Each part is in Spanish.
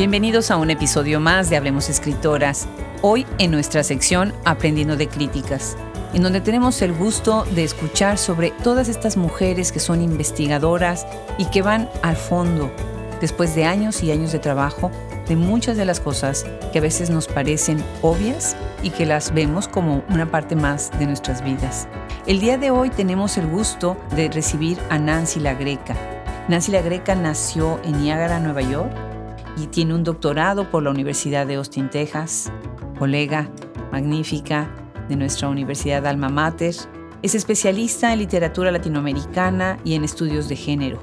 Bienvenidos a un episodio más de Hablemos Escritoras, hoy en nuestra sección Aprendiendo de Críticas, en donde tenemos el gusto de escuchar sobre todas estas mujeres que son investigadoras y que van al fondo, después de años y años de trabajo, de muchas de las cosas que a veces nos parecen obvias y que las vemos como una parte más de nuestras vidas. El día de hoy tenemos el gusto de recibir a Nancy La Greca. Nancy La Greca nació en Niagara, Nueva York, y tiene un doctorado por la Universidad de Austin, Texas, colega magnífica de nuestra Universidad Alma Mater. Es especialista en literatura latinoamericana y en estudios de género.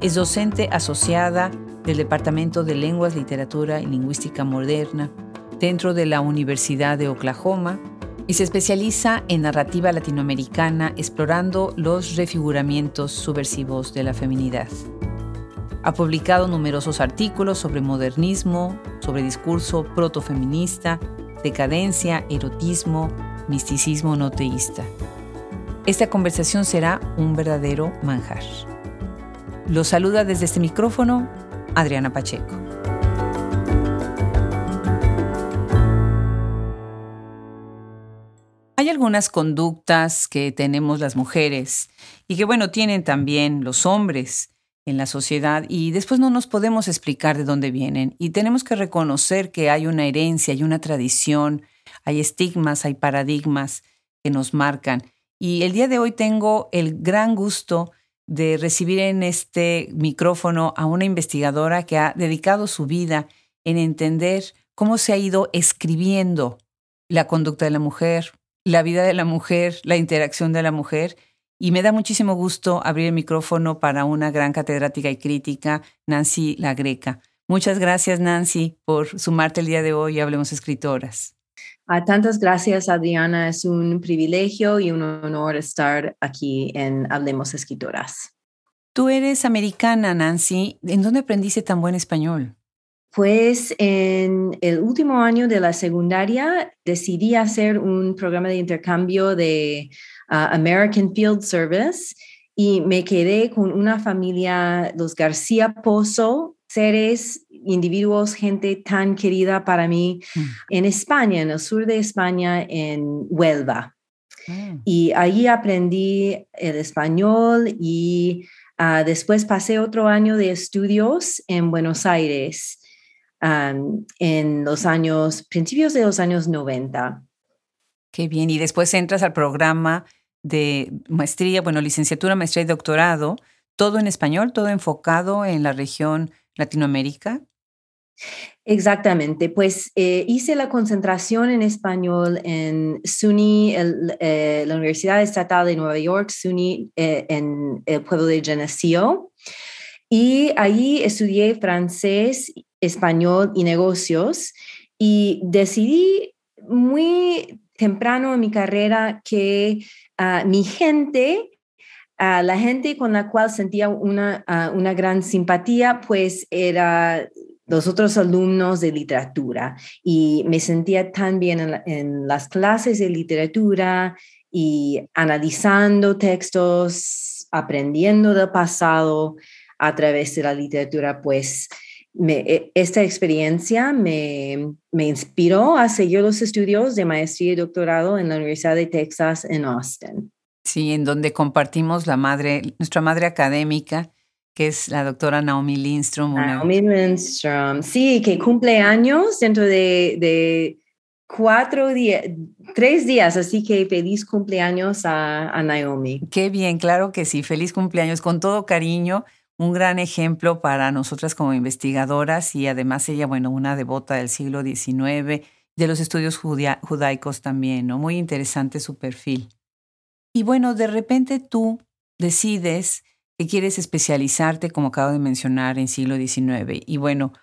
Es docente asociada del Departamento de Lenguas, Literatura y Lingüística Moderna dentro de la Universidad de Oklahoma y se especializa en narrativa latinoamericana explorando los refiguramientos subversivos de la feminidad. Ha publicado numerosos artículos sobre modernismo, sobre discurso protofeminista, decadencia, erotismo, misticismo no teísta. Esta conversación será un verdadero manjar. Los saluda desde este micrófono Adriana Pacheco. Hay algunas conductas que tenemos las mujeres y que bueno, tienen también los hombres en la sociedad y después no nos podemos explicar de dónde vienen y tenemos que reconocer que hay una herencia, hay una tradición, hay estigmas, hay paradigmas que nos marcan. Y el día de hoy tengo el gran gusto de recibir en este micrófono a una investigadora que ha dedicado su vida en entender cómo se ha ido escribiendo la conducta de la mujer, la vida de la mujer, la interacción de la mujer y me da muchísimo gusto abrir el micrófono para una gran catedrática y crítica, Nancy La Greca. Muchas gracias, Nancy, por sumarte el día de hoy y Hablemos Escritoras. A tantas gracias, Adriana. Es un privilegio y un honor estar aquí en Hablemos Escritoras. Tú eres americana, Nancy. ¿En dónde aprendiste tan buen español? Pues en el último año de la secundaria decidí hacer un programa de intercambio de American Field Service y me quedé con una familia, los García Pozo, seres, individuos, gente tan querida para mí mm. en España, en el sur de España, en Huelva. Ah. Y ahí aprendí el español y ah, después pasé otro año de estudios en Buenos Aires en los años, principios de los años 90. Qué bien. Y después entras al programa de maestría, bueno, licenciatura, maestría y doctorado, todo en español, todo enfocado en la región Latinoamérica. Exactamente, pues eh, hice la concentración en español en SUNY, eh, la Universidad Estatal de Nueva York, SUNY, eh, en el pueblo de Geneseo. Y allí estudié francés, español y negocios. Y decidí muy temprano en mi carrera que mi gente, la gente con la cual sentía una, una gran simpatía, pues era los otros alumnos de literatura. Y me sentía tan bien en, en, las clases de literatura y analizando textos, aprendiendo del pasado a través de la literatura, pues e, esta experiencia me, me, inspiró a seguir los estudios de maestría y doctorado en la Universidad de Texas en Austin. Sí, en donde compartimos la madre, nuestra madre académica, que es la doctora Naomi Lindstrom. Naomi Lindstrom, sí, que cumple años dentro de, de cuatro días, tres días, así que feliz cumpleaños a, a Naomi. Qué bien, claro que sí, feliz cumpleaños, con todo cariño un gran ejemplo para nosotras como investigadoras y además ella, bueno, una devota del siglo XIX, de los estudios judaicos también, ¿no? Muy interesante su perfil. Y bueno, de repente tú decides que quieres especializarte, como acabo de mencionar, en siglo XIX. Y bueno,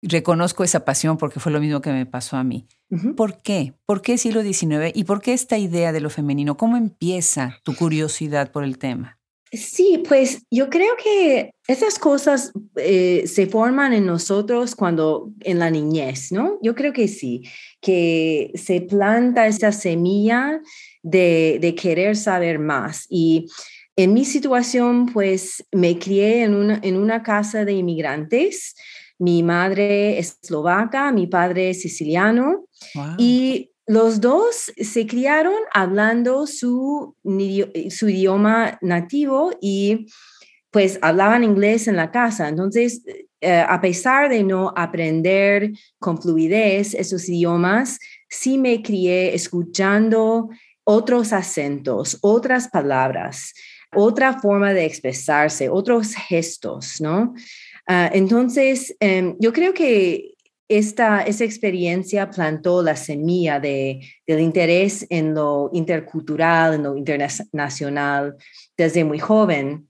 reconozco esa pasión porque fue lo mismo que me pasó a mí. ¿Por qué? ¿Por qué siglo XIX? ¿Y por qué esta idea de lo femenino? ¿Cómo empieza tu curiosidad por el tema? Sí, pues yo creo que esas cosas eh, se forman en nosotros cuando en la niñez, ¿no? Yo creo que sí, que se planta esa semilla de, de querer saber más. Y en mi situación, pues me crié en una, en una casa de inmigrantes Mi madre es eslovaca, mi padre es siciliano. Y los dos se criaron hablando su, su idioma nativo y pues hablaban inglés en la casa. Entonces, eh, a pesar de no aprender con fluidez esos idiomas, sí me crié escuchando otros acentos, otras palabras, otra forma de expresarse, otros gestos, ¿no? Ah, entonces, em, yo creo que esta, esa experiencia plantó la semilla de, del interés en lo intercultural, en lo internacional desde muy joven.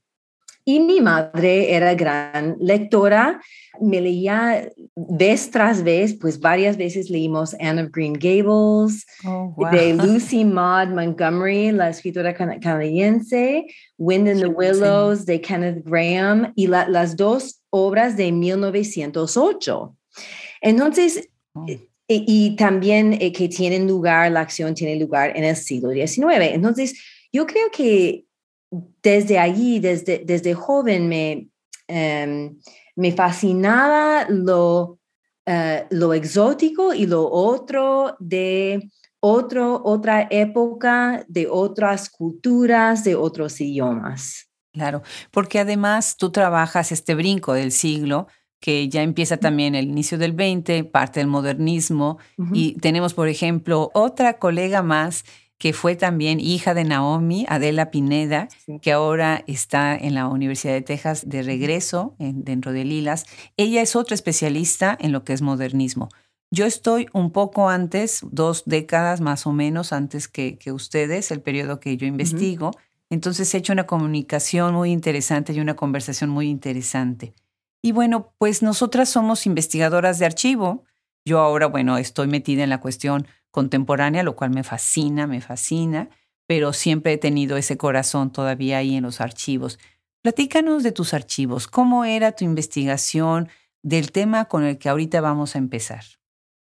Y mi madre era gran lectora, me leía vez tras vez, pues varias veces leímos Anne of Green Gables, oh, de Lucy Maud Montgomery, la escritora canadiense, Wind in the Willows de Kenneth Graham y las dos obras de 1908. Entonces, oh. eh, y, también eh, que tienen lugar, la acción tiene lugar en el siglo XIX. Entonces, yo creo que desde allí, desde, desde joven, me, em, me fascinaba lo, eh, lo exótico y lo otro de otro, otra época, de otras culturas, de otros idiomas. Claro, porque además tú trabajas este brinco del siglo que ya empieza también el inicio del 20, parte del modernismo, y tenemos, por ejemplo, otra colega más que fue también hija de Naomi, Adela Pineda, que ahora está en la Universidad de Texas de regreso dentro de Lilas. Ella es otra especialista en lo que es modernismo. Yo estoy un poco antes, dos décadas más o menos antes que, ustedes, el periodo que yo investigo. Entonces he hecho una comunicación muy interesante y una conversación muy interesante. Y bueno, pues nosotras somos investigadoras de archivo. Yo ahora, bueno, estoy metida en la cuestión contemporánea, lo cual me fascina, me fascina, pero siempre he tenido ese corazón todavía ahí en los archivos. Platícanos de tus archivos, cómo era tu investigación del tema con el que ahorita vamos a empezar.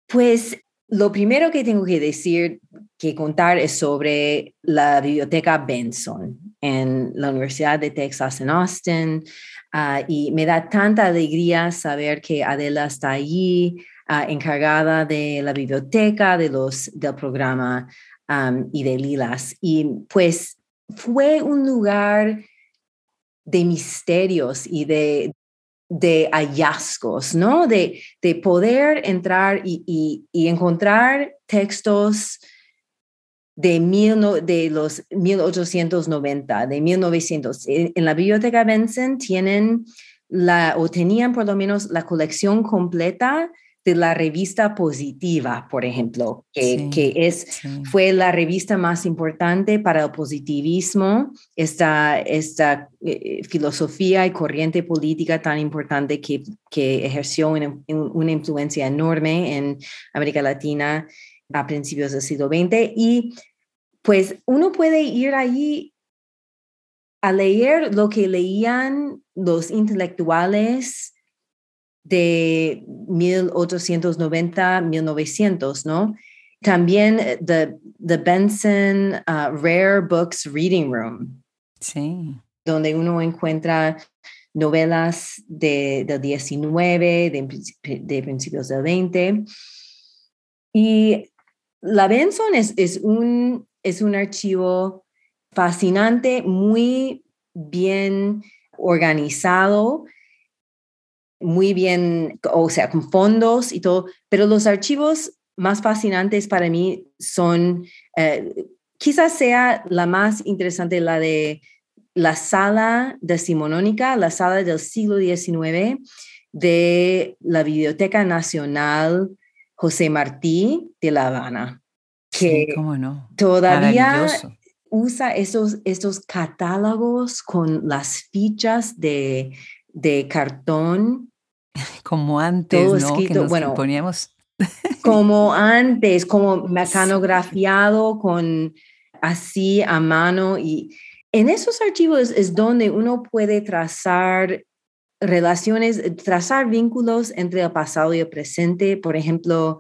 Pues lo primero que tengo que decir, que contar es sobre la biblioteca Benson en la Universidad de Texas en Austin. Ah, y me da tanta alegría saber que Adela está allí, ah, encargada de la biblioteca, de los, del programa y de Lilas. Y pues fue un lugar de misterios y de, de hallazgos, ¿no? De, de poder entrar y, y encontrar textos de, mil, de los 1890, de 1900. En la biblioteca Benson tienen la, o tenían por lo menos la colección completa de la revista Positiva, por ejemplo, que, que es, fue la revista más importante para el positivismo, esta, esta eh, filosofía y corriente política tan importante que, que ejerció una influencia enorme en América Latina a principios del siglo XX y pues uno puede ir allí a leer lo que leían los intelectuales de 1890, 1900, ¿no? También the, the Benson uh, Rare Books Reading Room. Sí. Donde uno encuentra novelas de, del 19, de, de principios del 20. Y la Benson es, es, un, es un archivo fascinante, muy bien organizado, muy bien, o sea, con fondos y todo, pero los archivos más fascinantes para mí son, eh, quizás sea la más interesante, la de la sala decimonónica, la sala del siglo XIX de la Biblioteca Nacional José Martí de La Habana, que cómo no. todavía usa esos, estos catálogos con las fichas de, de cartón. Como antes, ¿no? que bueno, poníamos. como antes, como mecanografiado con así a mano y en esos archivos es donde uno puede trazar relaciones, eh, trazar vínculos entre el pasado y el presente. Por ejemplo,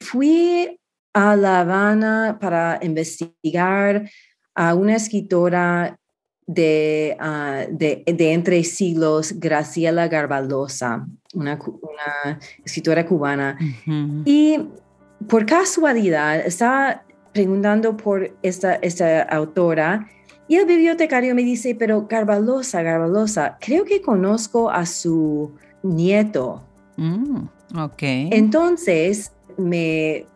fui a La Habana para investigar a una escritora de, ah, de, entre siglos, Graciela Garbalosa, una, escritora cubana. Y por casualidad estaba preguntando por esta, esta autora y el bibliotecario me dice, pero Garbalosa, Garbalosa, creo que conozco a su nieto. Mm, ok. Entonces me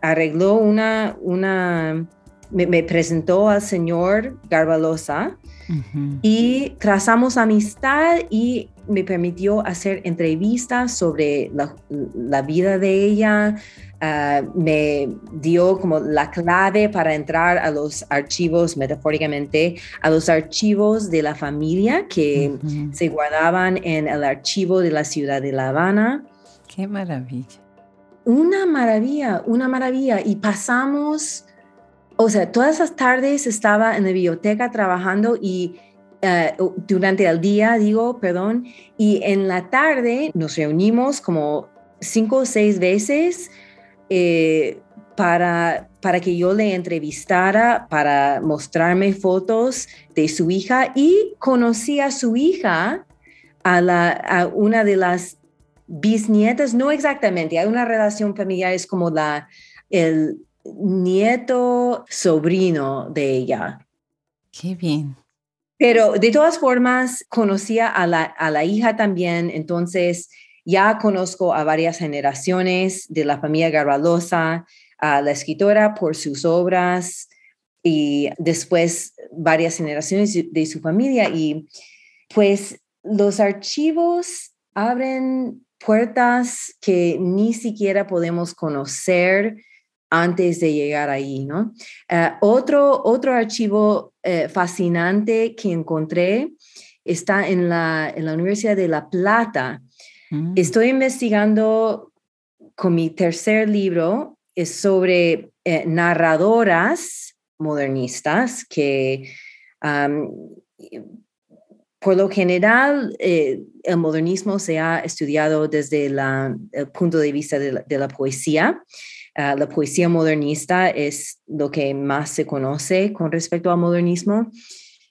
arregló una, una me, presentó al señor Garbalosa y trazamos amistad y me permitió hacer entrevistas sobre la, vida de ella. Ah, me dio como la clave para entrar a los archivos, metafóricamente, a los archivos de la familia que se guardaban en el archivo de la ciudad de La Habana. Qué maravilla. Una maravilla, una maravilla. Y pasamos o sea, todas las tardes estaba en la biblioteca trabajando y eh, durante el día, digo, perdón, y en la tarde nos reunimos como cinco o seis veces eh, para, para que yo le entrevistara, para mostrarme fotos de su hija y conocí a su hija, a, la, a una de las bisnietas, no exactamente, hay una relación familiar, es como la, el, nieto sobrino de ella. Qué bien. Pero de todas formas, conocía a la, a la hija también, entonces ya conozco a varias generaciones de la familia Garbalosa, a la escritora por sus obras y después varias generaciones de su familia. Y pues los archivos abren puertas que ni siquiera podemos conocer antes de llegar ahí, ¿no? Eh, otro, otro archivo eh, fascinante que encontré está en la, en la Universidad de La Plata. Mm. Estoy investigando con mi tercer libro, es sobre eh, narradoras modernistas que por lo general, el modernismo se ha estudiado desde el punto de vista de la poesía, Ah, la poesía modernista es lo que más se conoce con respecto al modernismo.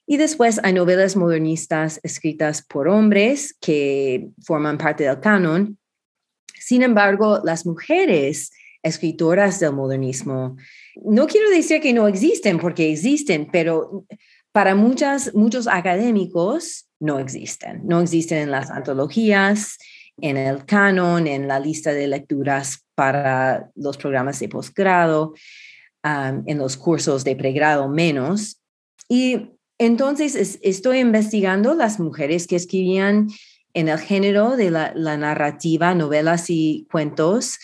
Y después hay novelas modernistas escritas por hombres que forman parte del canon. Sin embargo, las mujeres escritoras del modernismo, no quiero decir que no existen, porque existen, pero para muchas, muchos académicos no existen. No existen en las antologías, en el canon, en la lista de lecturas para los programas de posgrado, en los cursos de pregrado menos. Y entonces estoy investigando las mujeres que escribían en el género de la, narrativa, novelas y cuentos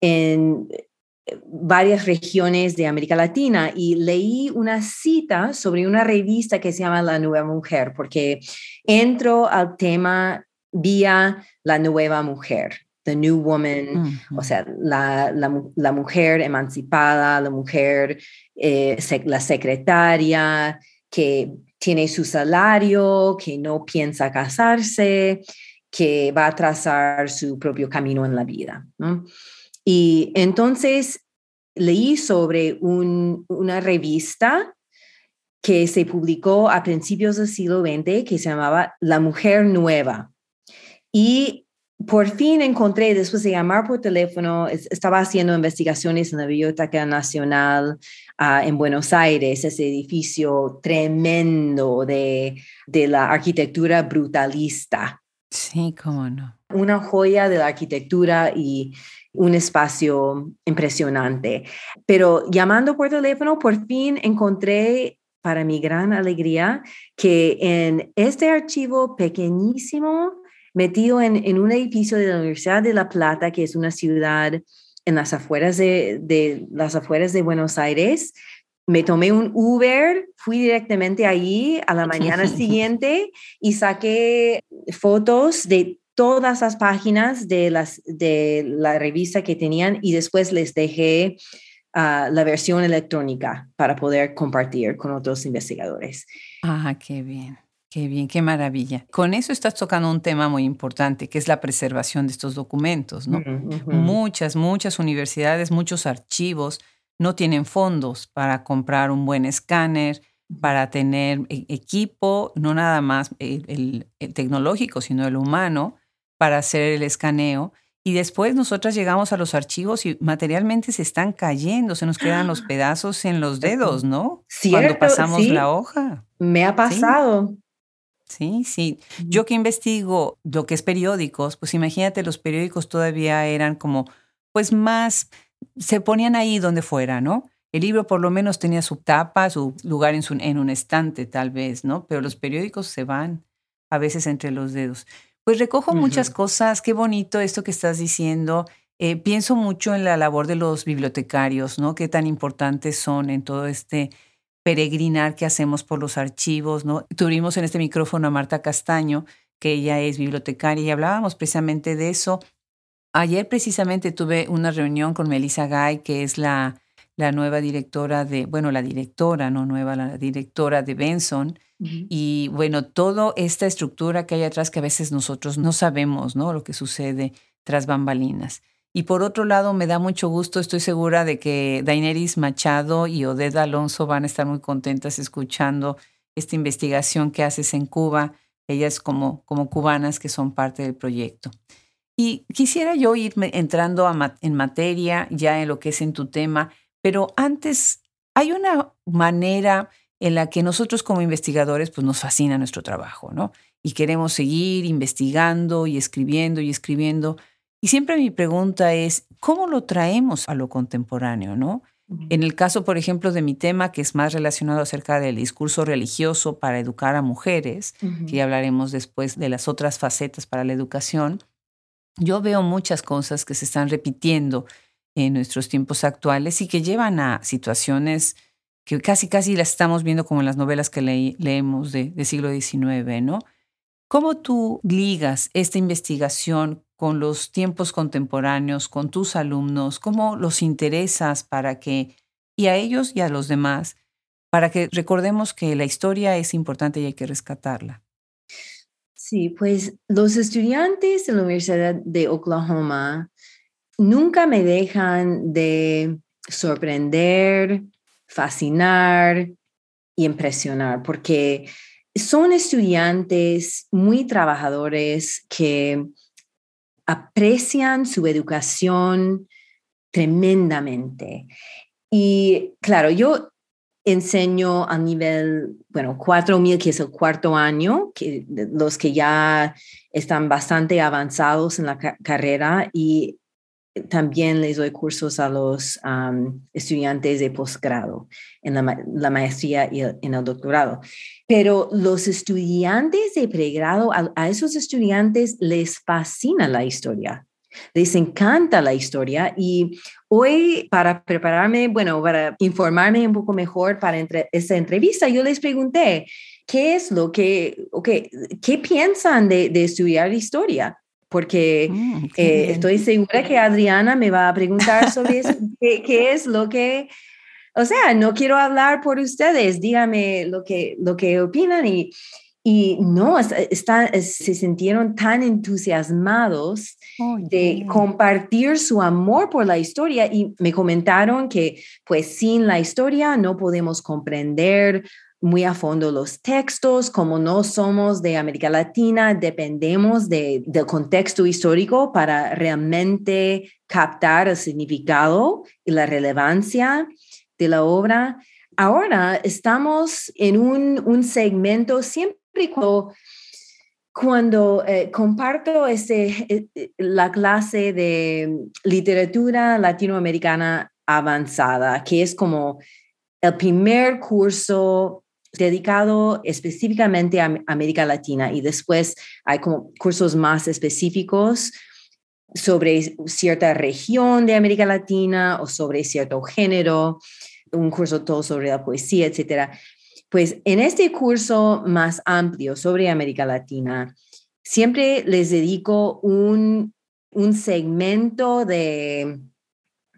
en eh, varias regiones de América Latina y leí una cita sobre una revista que se llama La Nueva Mujer, porque entro al tema vía La Nueva Mujer the new woman, o sea, la, la, mujer emancipada, la mujer, eh, la secretaria que tiene su salario, que no piensa casarse, que va a trazar su propio camino en la vida. Y entonces leí sobre una revista que se publicó a principios del siglo XX que se llamaba La Mujer Nueva. Y por fin encontré, después de llamar por teléfono, estaba haciendo investigaciones en la Biblioteca Nacional ah, en Buenos Aires, ese edificio tremendo de, de la arquitectura brutalista. Sí, cómo no. Una joya de la arquitectura y un espacio impresionante. Pero llamando por teléfono, por fin encontré, para mi gran alegría, que en este archivo pequeñísimo, metido en, un edificio de la Universidad de La Plata, que es una ciudad en las afueras de, las afueras de Buenos Aires. Me tomé un Uber, fui directamente ahí a la mañana siguiente y saqué fotos de todas las páginas de, las, de la revista que tenían y después les dejé ah, la versión electrónica para poder compartir con otros investigadores. Ah, qué bien. Qué bien, qué maravilla. Con eso estás tocando un tema muy importante, que es la preservación de estos documentos, ¿no? Muchas, muchas universidades, muchos archivos no tienen fondos para comprar un buen escáner, para tener e, equipo, no nada más el, tecnológico, sino el humano, para hacer el escaneo. Y después nosotras llegamos a los archivos y materialmente se están cayendo, se nos quedan los pedazos en los dedos, ¿no? Cuando pasamos la hoja. Me ha pasado. Sí, sí. Yo que investigo lo que es periódicos, pues imagínate, los periódicos todavía eran como, pues más, se ponían ahí donde fuera, ¿no? El libro por lo menos tenía su tapa, su lugar en, su, en un estante tal vez, ¿no? Pero los periódicos se van a veces entre los dedos. Pues recojo muchas cosas, qué bonito esto que estás diciendo. Eh, pienso mucho en la labor de los bibliotecarios, ¿no? Qué tan importantes son en todo este peregrinar que hacemos por los archivos, ¿no? Tuvimos en este micrófono a Marta Castaño, que ella es bibliotecaria, y hablábamos precisamente de eso. Ayer precisamente tuve una reunión con Melissa Gay, que es la, la nueva directora de, bueno, la directora, no nueva, la directora de Benson. Y bueno, toda esta estructura que hay atrás que a veces nosotros no sabemos, ¿no? Lo que sucede tras bambalinas. Y por otro lado, me da mucho gusto, estoy segura de que Daineris Machado y Odeda Alonso van a estar muy contentas escuchando esta investigación que haces en Cuba, ellas como, como cubanas que son parte del proyecto. Y quisiera yo irme entrando en materia, ya en lo que es en tu tema, pero antes, hay una manera en la que nosotros como investigadores, pues nos fascina nuestro trabajo, ¿no? Y queremos seguir investigando y escribiendo y escribiendo. Y siempre mi pregunta es, ¿cómo lo traemos a lo contemporáneo, no? En el caso, por ejemplo, de mi tema, que es más relacionado acerca del discurso religioso para educar a mujeres, que ya hablaremos después de las otras facetas para la educación, yo veo muchas cosas que se están repitiendo en nuestros tiempos actuales y que llevan a situaciones que casi, casi las estamos viendo como en las novelas que leemos de, del siglo XIX, ¿no? ¿Cómo tú ligas esta investigación con los tiempos contemporáneos, con tus alumnos? ¿Cómo los interesas para que, y a ellos y a los demás, para que recordemos que la historia es importante y hay que rescatarla? Sí, pues los estudiantes de la Universidad de Oklahoma nunca me dejan de sorprender, fascinar y impresionar, porque son estudiantes muy trabajadores que aprecian su educación tremendamente. Y claro, yo enseño a nivel, bueno, 4000, que es el cuarto año, que los que ya están bastante avanzados en la carrera y también les doy cursos a los estudiantes de posgrado, en la, maestría y en el doctorado. Pero los estudiantes de pregrado, a, esos estudiantes les fascina la historia, les encanta la historia y hoy para prepararme, bueno, para informarme un poco mejor para esta entrevista, yo les pregunté, ¿qué es lo que, okay, qué piensan de, de estudiar historia? porque mm, eh, estoy segura que Adriana me va a preguntar sobre eso, qué, es lo que, o sea, no quiero hablar por ustedes, dígame lo que, lo que opinan y, y no, está, se sintieron tan entusiasmados de compartir su amor por la historia y me comentaron que pues sin la historia no podemos comprender muy a fondo los textos, como no somos de América Latina, dependemos del contexto histórico para realmente captar el significado y la relevancia de la obra. Ahora estamos en un, segmento siempre cuando, cuando eh, comparto este, eh, la clase de literatura latinoamericana avanzada, que es como el primer curso dedicado específicamente a América Latina y después hay como cursos más específicos sobre cierta región de América Latina o sobre cierto género, un curso todo sobre la poesía, etcétera. Pues en este curso más amplio sobre América Latina, siempre les dedico un, un segmento de,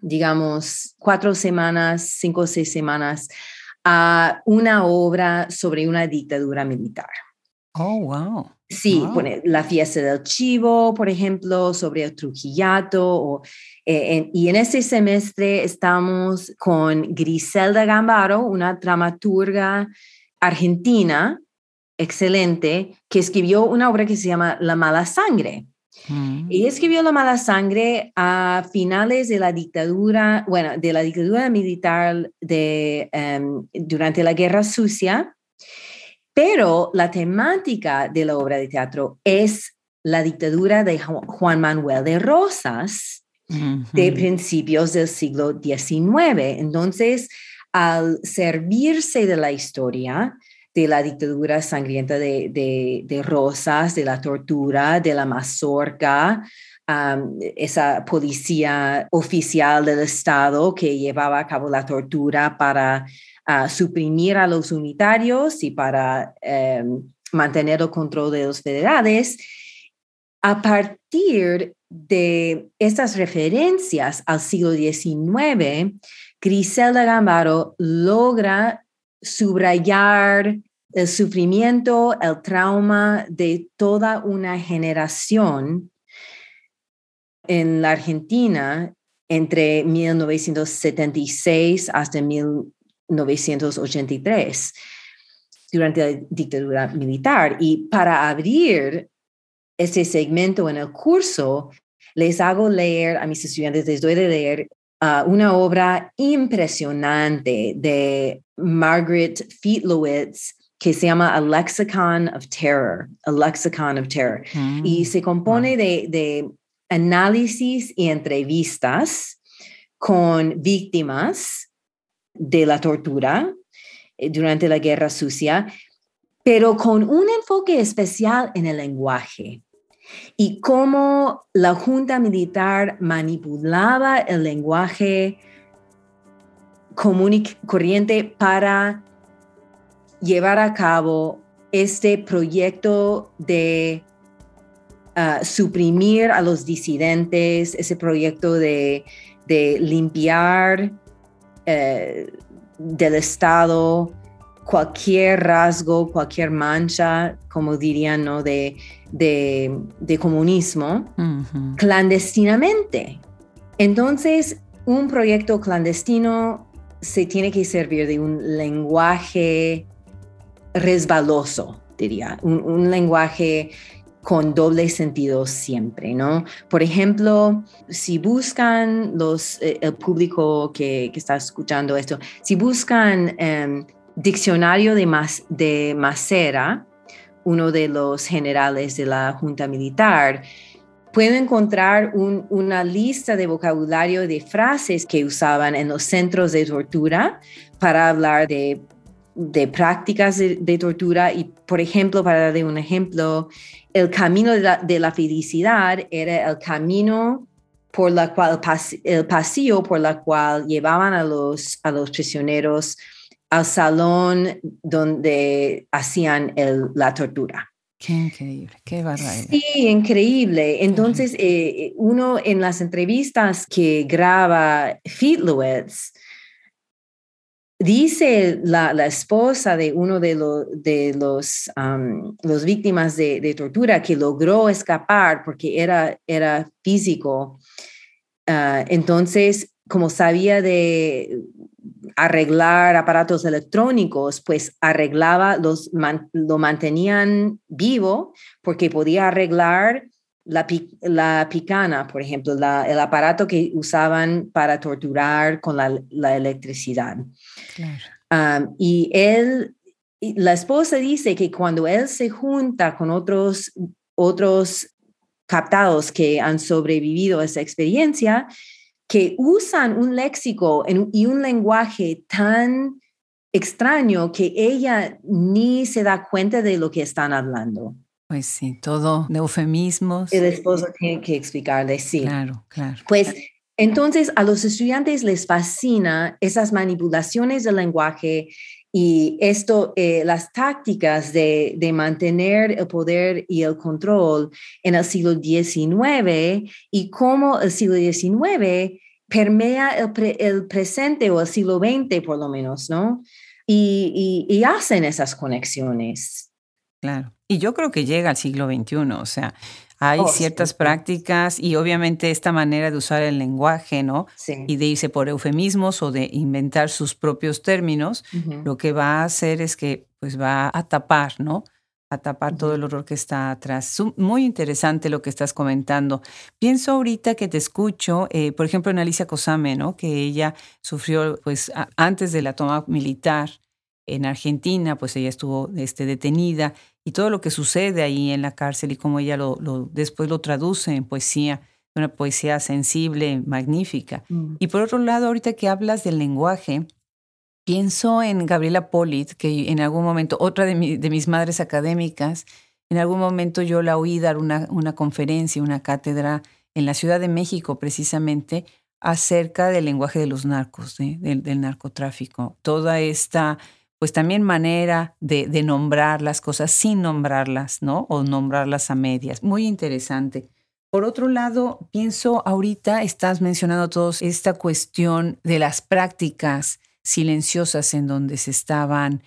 digamos, cuatro semanas, cinco o seis semanas a una obra sobre una dictadura militar. Oh, wow. Sí, la fiesta del chivo, por ejemplo, sobre el Trujillato. Eh, y en este semestre estamos con Griselda Gambaro, una dramaturga argentina, excelente, que escribió una obra que se llama La mala sangre. Mm. Ella escribió La mala sangre a finales de la dictadura, bueno, de la dictadura militar de, em, durante la Guerra Sucia, pero la temática de la obra de teatro es la dictadura de Juan Manuel de Rosas de principios del siglo XIX. Entonces, al servirse de la historia, de la dictadura sangrienta de, Rosas, de la tortura, de la mazorca, esa policía oficial del Estado que llevaba a cabo la tortura para ah, suprimir a los unitarios y para em, mantener el control de los federales. A partir de estas referencias al siglo XIX, Griselda Gambaro logra subrayar el sufrimiento, el trauma de toda una generación en la Argentina entre 1976 hasta 1983, durante la dictadura militar. Y para abrir este segmento en el curso, les hago leer a mis estudiantes, les doy de leer uh, una obra impresionante de Margaret Fietlowitz que se llama A Lexicon of Terror, A Lexicon of Terror. Y mm, se compone de, de análisis y entrevistas con víctimas de la tortura eh, durante la Guerra Sucia, pero con un enfoque especial en el lenguaje y cómo la Junta Militar manipulaba el lenguaje común corriente para llevar a cabo este proyecto de ah, suprimir a los disidentes, ese proyecto de, limpiar eh, del Estado cualquier rasgo, cualquier mancha, como dirían, ¿no? de, de, comunismo, clandestinamente. Entonces, un proyecto clandestino se tiene que servir de un lenguaje resbaloso, diría, un, lenguaje con doble sentido siempre, ¿no? Por ejemplo, si buscan los, eh, el público que, está escuchando esto, si buscan em, diccionario de, de Macera, uno de los generales de la Junta Militar, pueden encontrar una lista de vocabulario de frases que usaban en los centros de tortura para hablar de de prácticas de, tortura. Y, por ejemplo, para dar un ejemplo, el camino de la, felicidad era el camino por la cual, el pasillo por la cual llevaban a los, a los prisioneros al salón donde hacían la tortura. Qué increíble, qué barbaridad. Sí, increíble. Entonces, eh, uno en las entrevistas que graba Fietlowitz, Dice la, esposa de uno de, de los, los víctimas de, tortura que logró escapar porque era, era físico. Ah, entonces, como sabía de arreglar aparatos electrónicos, pues arreglaba, los, lo mantenían vivo porque podía arreglar la, picana, por ejemplo, el aparato que usaban para torturar con la, electricidad. y él, la esposa dice que cuando él se junta con otros, otros captados que han sobrevivido a esa experiencia, que usan un léxico y un lenguaje tan extraño que ella ni se da cuenta de lo que están hablando. Pues sí, todo de eufemismos. El esposo tiene que explicarle, sí. Claro, claro. Pues entonces a los estudiantes les fascina esas manipulaciones del lenguaje y esto, eh, las tácticas de, mantener el poder y el control en el siglo XIX y cómo el siglo XIX permea el, presente o el siglo XX por lo menos, ¿no? y hacen esas conexiones. Claro. Y yo creo que llega al siglo XXI, o sea, hay Oh, ciertas sí, prácticas y obviamente esta manera de usar el lenguaje, ¿no? Sí. Y de irse por eufemismos o de inventar sus propios términos, lo que va a hacer es que pues va a tapar, ¿no? A tapar todo el horror que está atrás. Muy interesante lo que estás comentando. Pienso ahorita que te escucho, eh, por ejemplo, en Alicia Cosame, ¿no? Que ella sufrió, pues, a- antes de la toma militar en Argentina, pues ella estuvo este, detenida y todo lo que sucede ahí en la cárcel y cómo ella lo, lo- después lo traduce en poesía, una poesía sensible, magnífica. Mm. Y por otro lado, ahorita que hablas del lenguaje, pienso en Gabriela Polit, que en algún momento, otra de, mi- de mis madres académicas, en algún momento yo la oí dar una, una conferencia, una cátedra en la Ciudad de México precisamente acerca del lenguaje de los narcos, ¿eh? del, del narcotráfico. Toda esta, pues también manera de, de nombrar las cosas sin nombrarlas, ¿no? O nombrarlas a medias. Muy interesante. Por otro lado, pienso ahorita, estás mencionando todos esta cuestión de las prácticas silenciosas en donde se estaban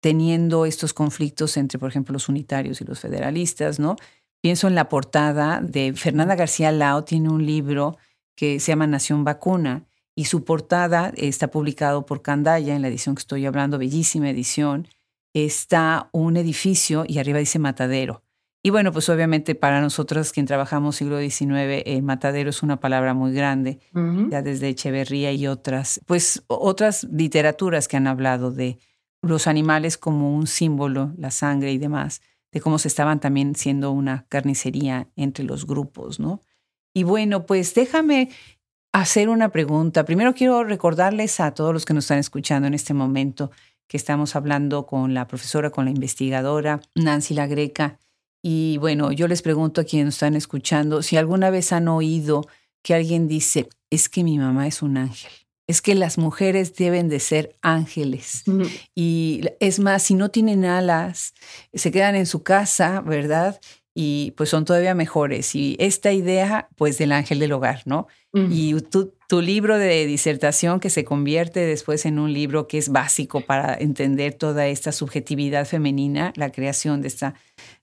teniendo estos conflictos entre, por ejemplo, los unitarios y los federalistas, ¿no? Pienso en la portada de Fernanda García Lao, tiene un libro que se llama Nación Vacuna y su portada está publicado por Candaya en la edición que estoy hablando, bellísima edición. Está un edificio y arriba dice matadero. Y bueno, pues obviamente para nosotros quien trabajamos siglo XIX, el matadero es una palabra muy grande ya desde Echeverría y otras, pues otras literaturas que han hablado de los animales como un símbolo, la sangre y demás, de cómo se estaban también siendo una carnicería entre los grupos, ¿no? Y bueno, pues déjame hacer una pregunta. Primero quiero recordarles a todos los que nos están escuchando en este momento que estamos hablando con la profesora, con la investigadora Nancy La Greca. Y bueno, yo les pregunto a quienes nos están escuchando si alguna vez han oído que alguien dice, es que mi mamá es un ángel. Es que las mujeres deben de ser ángeles. Y es más, si no tienen alas, se quedan en su casa, ¿verdad? Y pues son todavía mejores. Y esta idea, pues del ángel del hogar, ¿no? Ujú. Y tu, tu libro de disertación que se convierte después en un libro que es básico para entender toda esta subjetividad femenina, la creación de esta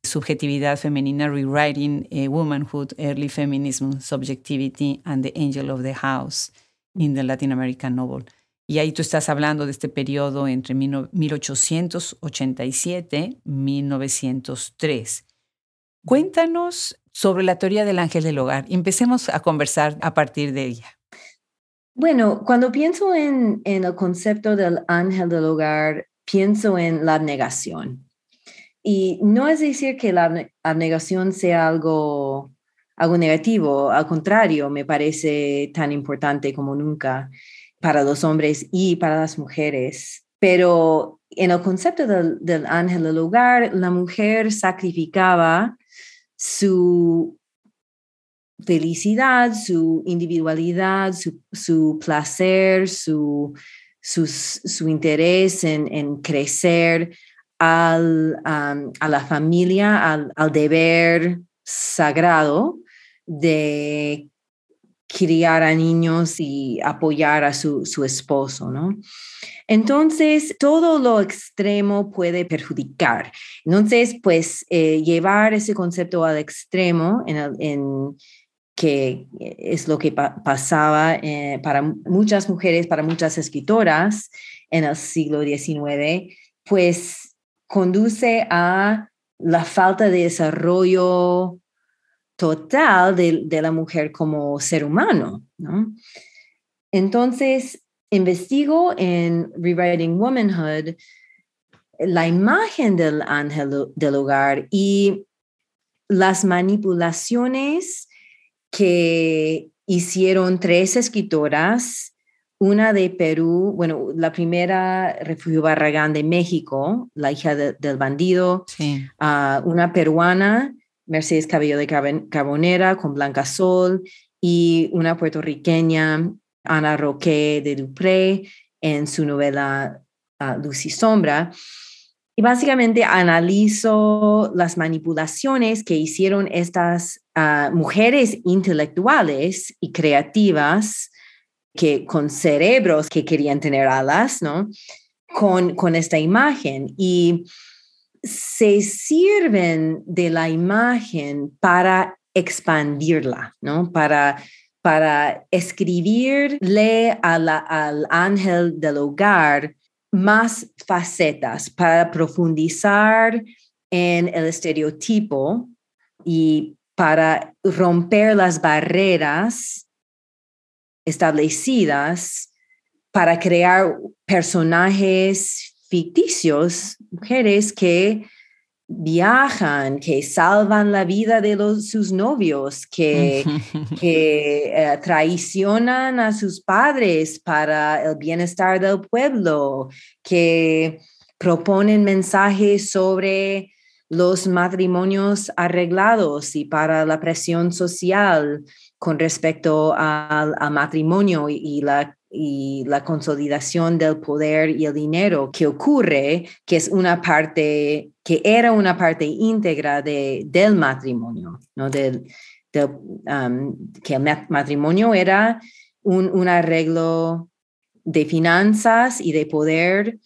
subjetividad femenina, Rewriting eh, Womanhood, Early Feminism, Subjectivity and the Angel of the House in the Latin American Novel. Y ahí tú estás hablando de este periodo entre 1887 1903. Cuéntanos sobre la teoría del ángel del hogar. Empecemos a conversar a partir de ella. Bueno, cuando pienso en, el concepto del ángel del hogar, pienso en la abnegación. Y no es decir que la abne- abnegación sea algo, algo negativo, al contrario, me parece tan importante como nunca para los hombres y para las mujeres. Pero en el concepto del ángel del hogar, la mujer sacrificaba su felicidad, su individualidad, su, su placer, su, sus- su interés en, en crecer al, a la familia, al, al deber sagrado de criar a niños y apoyar a su, su esposo, ¿no? Entonces, todo lo extremo puede perjudicar. Entonces, pues, eh, llevar ese concepto al extremo en, que es lo que pa- pasaba eh, para muchas mujeres, para muchas escritoras en el siglo XIX, pues conduce a la falta de desarrollo total de, la mujer como ser humano, ¿no? Entonces, investigo en Rewriting Womanhood la imagen del ángel del hogar y las manipulaciones que hicieron tres escritoras, una de Perú, bueno, la primera Refugio Barragán de México, la hija de- del bandido, Sí. uh, una peruana, Mercedes Cabello de Carbon- Carbonera con Blanca Sol, y una puertorriqueña, Ana Roque de Dupré, en su novela uh, Luz y Sombra. Y básicamente analizo las manipulaciones que hicieron estas uh, mujeres intelectuales y creativas que con cerebros que querían tener alas, ¿no? Con, con esta imagen. Y se sirven de la imagen para expandirla, ¿no? Para, para escribirle al ángel del hogar más facetas, para profundizar en el estereotipo y para romper las barreras establecidas para crear personajes ficticios, mujeres que viajan, que salvan la vida de los, sus novios, que, que eh, traicionan a sus padres para el bienestar del pueblo, que proponen mensajes sobre los matrimonios arreglados y para la presión social con respecto al, matrimonio y, la, y la consolidación del poder y el dinero que ocurre, que es una parte, que era una parte íntegra de, del matrimonio, ¿no? Um, que el matrimonio era un, un arreglo de finanzas y de poder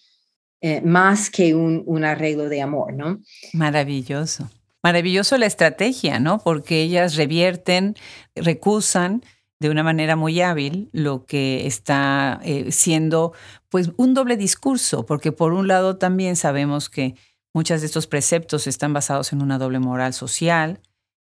eh, más que un, un, arreglo de amor, ¿no? Maravilloso. Maravilloso la estrategia, ¿no? Porque ellas revierten, recusan de una manera muy hábil lo que está eh, siendo pues un doble discurso, porque por un lado también sabemos que muchos de estos preceptos están basados en una doble moral social,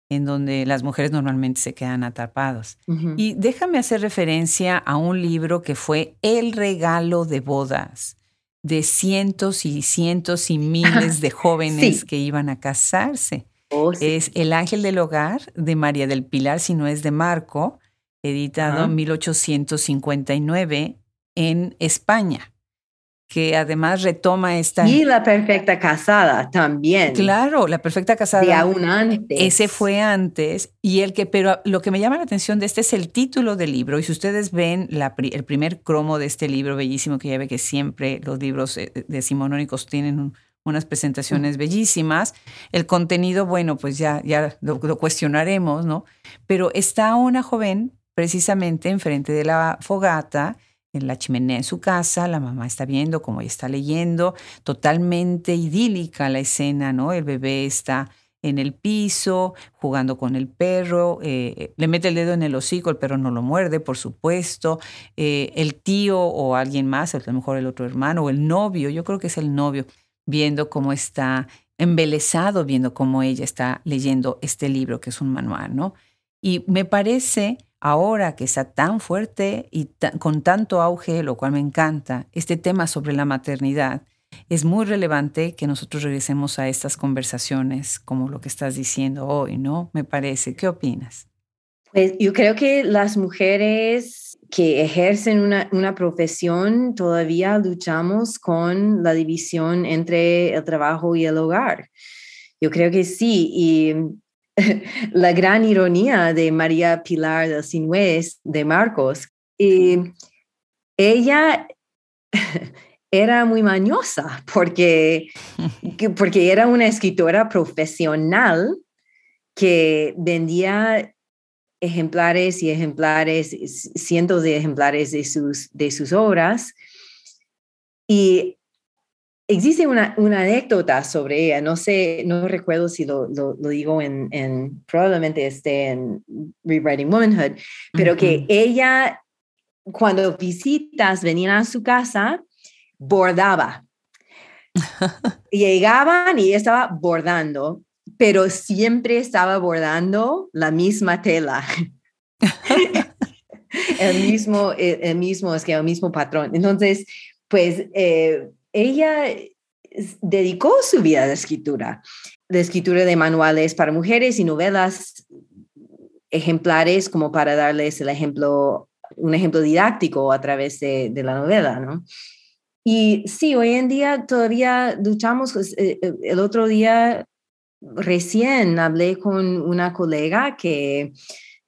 en donde las mujeres normalmente se quedan atrapadas. Y déjame hacer referencia a un libro que fue El regalo de bodas de cientos y cientos y miles de jóvenes que iban a casarse. Oh, es El Ángel del Hogar de María del Pilar, si no es de Marco, editado en 1859 en España que además retoma esta... Y la perfecta casada también. Claro, la perfecta casada. De aún antes. Ese fue antes. Y el que, pero lo que me llama la atención de este es el título del libro. Y si ustedes ven la, el primer cromo de este libro bellísimo, que ya ve que siempre los libros eh, decimonónicos tienen unas presentaciones bellísimas. El contenido, bueno, pues ya, ya lo, lo, cuestionaremos, ¿no? Pero está una joven precisamente enfrente de la fogata en la chimenea en su casa, la mamá está viendo como ella está leyendo, totalmente idílica la escena, ¿no? El bebé está en el piso, jugando con el perro, eh, le mete el dedo en el hocico, el perro no lo muerde, por supuesto, eh, el tío o alguien más, a lo mejor el otro hermano o el novio, yo creo que es el novio, viendo cómo está embelesado, viendo cómo ella está leyendo este libro que es un manual, ¿no? Y me parece ahora que está tan fuerte y con tanto auge, lo cual me encanta, este tema sobre la maternidad, es muy relevante que nosotros regresemos a estas conversaciones como lo que estás diciendo hoy, ¿no? Me parece. ¿Qué opinas? Pues yo creo que las mujeres que ejercen una, una profesión todavía luchamos con la división entre el trabajo y el hogar. Yo creo que sí, y la gran ironía de María Pilar del Sinués de Marcos. Y ella era muy mañosa porque, porque era una escritora profesional que vendía ejemplares y ejemplares, cientos de ejemplares de sus, de sus obras. Y Existe una, anécdota sobre ella, no sé, no recuerdo si lo, digo en, probablemente esté en Rewriting Womanhood, pero que ella, cuando visitas venían a su casa, bordaba. Llegaban y estaba bordando, pero siempre estaba bordando la misma tela. el mismo, el, mismo, es que el mismo patrón. Entonces, pues eh, ella dedicó su vida a la escritura, de escritura de manuales para mujeres y novelas ejemplares como para darles el ejemplo, un ejemplo didáctico a través de, la novela, ¿no? Y sí, hoy en día todavía luchamos. Pues, eh, eh, el otro día recién hablé con una colega que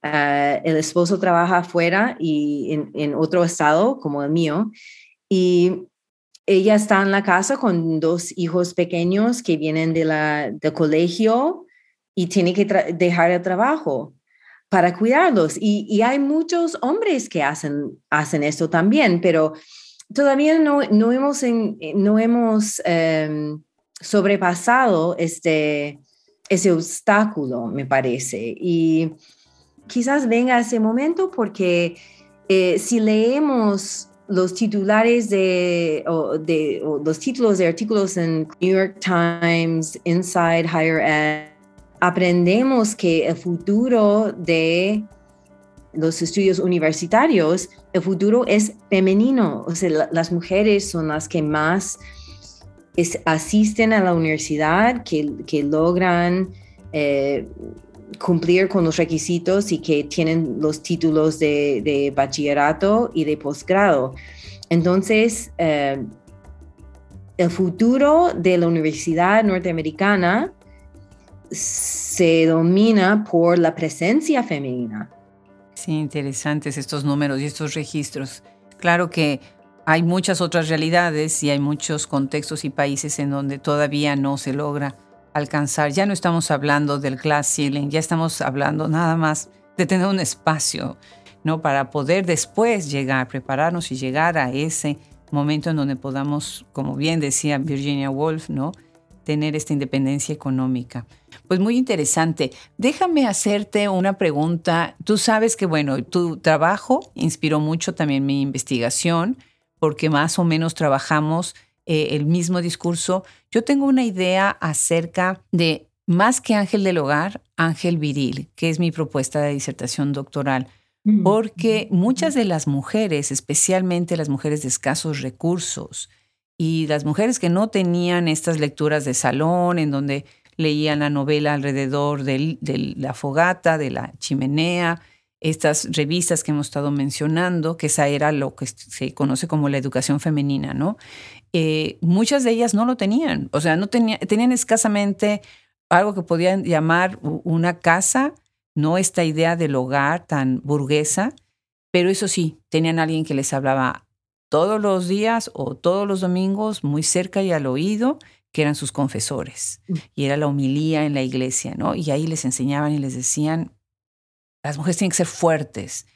ah, el esposo trabaja afuera y en, en, otro estado como el mío. Y ella está en la casa con dos hijos pequeños que vienen de la, del colegio y tiene que dejar el trabajo para cuidarlos. Y, hay muchos hombres que hacen, hacen esto también, pero todavía no, no hemos, no hemos em, sobrepasado este, ese obstáculo, me parece. Y quizás venga ese momento porque eh, si leemos los titulares de, de los títulos de artículos en New York Times, Inside Higher Ed, aprendemos que el futuro de los estudios universitarios, el futuro es femenino, o sea, las mujeres son las que más asisten a la universidad, que, que logran eh, cumplir con los requisitos y que tienen los títulos de, bachillerato y de posgrado. Entonces, eh, el futuro de la universidad norteamericana se domina por la presencia femenina. Sí, interesantes estos números y estos registros. Claro que hay muchas otras realidades y hay muchos contextos y países en donde todavía no se logra alcanzar. Ya no estamos hablando del glass ceiling, ya estamos hablando nada más de tener un espacio, ¿no? Para poder después llegar, prepararnos y llegar a ese momento en donde podamos, como bien decía Virginia Woolf, ¿no? Tener esta independencia económica. Pues muy interesante. Déjame hacerte una pregunta. Tú sabes que, bueno, tu trabajo inspiró mucho también mi investigación, porque más o menos trabajamos eh, el mismo discurso. Yo tengo una idea acerca de más que ángel del hogar, ángel viril, que es mi propuesta de disertación doctoral. Mm. Porque muchas de las mujeres, especialmente las mujeres de escasos recursos y las mujeres que no tenían estas lecturas de salón en donde leían la novela alrededor de, la fogata, de la chimenea, estas revistas que hemos estado mencionando, que esa era lo que se conoce como la educación femenina, ¿no? Eh, muchas de ellas no lo tenían, o sea, no tenían escasamente algo que podían llamar una casa, no esta idea del hogar tan burguesa, pero eso sí, tenían alguien que les hablaba todos los días o todos los domingos, muy cerca y al oído, que eran sus confesores. Mm. Y era la humilía en la iglesia, ¿no? Y ahí les enseñaban y les decían, las mujeres tienen que ser fuertes,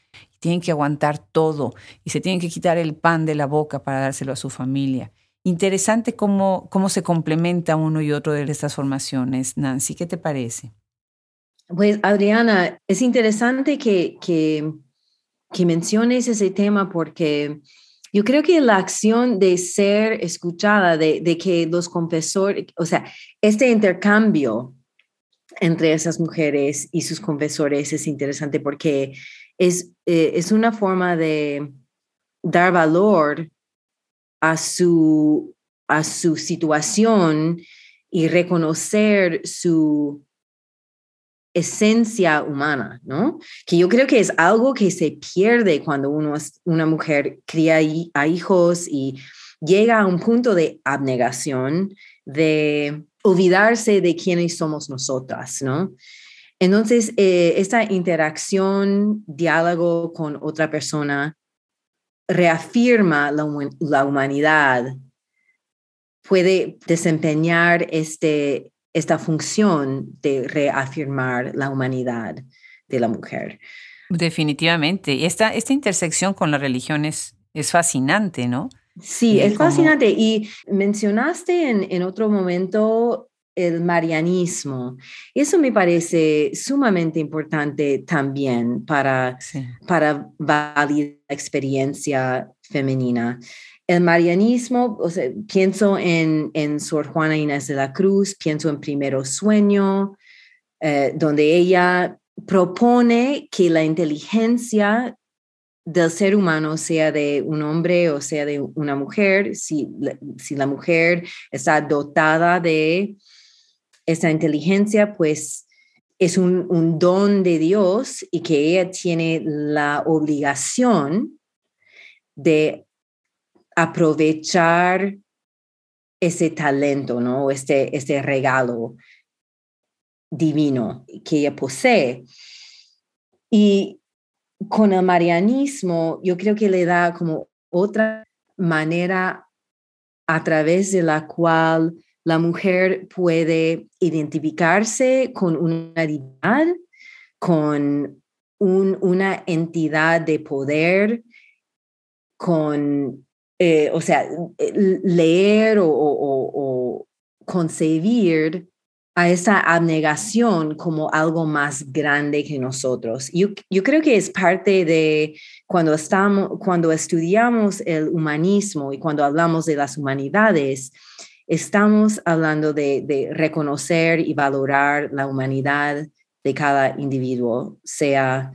tienen que aguantar todo y se tienen que quitar el pan de la boca para dárselo a su familia. Interesante cómo, cómo se complementa uno y otro de estas formaciones. Nancy, ¿qué te parece? Pues Adriana, es interesante que, que, que menciones ese tema porque yo creo que la acción de ser escuchada, de, que los confesores, o sea, este intercambio entre esas mujeres y sus confesores es interesante porque es, eh, es una forma de dar valor a su, a su situación y reconocer su, esencia humana, ¿no? Que yo creo que es algo que se pierde cuando uno es una mujer cría a hijos y llega a un punto de abnegación, de olvidarse de quiénes somos nosotras, ¿no? Entonces, eh, esta interacción, diálogo con otra persona, reafirma la, humanidad, puede desempeñar este, esta función de reafirmar la humanidad de la mujer. Definitivamente. Esta, esta intersección con la religión es, fascinante, ¿no? Sí, es fascinante. Y mencionaste en, en otro momento el marianismo. Eso me parece sumamente importante también para, para validar la experiencia femenina el marianismo, o sea, pienso en, en Sor Juana Inés de la Cruz, pienso en Primero Sueño, eh, donde ella propone que la inteligencia del ser humano, sea de un hombre o sea de una mujer, si, si la mujer está dotada de esa inteligencia, pues es un, un don de Dios y que ella tiene la obligación de aprovechar ese talento, ¿no? Este, este regalo divino que ella posee. Y con el marianismo, yo creo que le da como otra manera a través de la cual la mujer puede identificarse con una deidad, con una entidad de poder, con eh, o sea, leer o, concebir a esa abnegación como algo más grande que nosotros. Yo, creo que es parte de cuando, estamos, cuando estudiamos el humanismo y cuando hablamos de las humanidades, estamos hablando de, de reconocer y valorar la humanidad de cada individuo, sea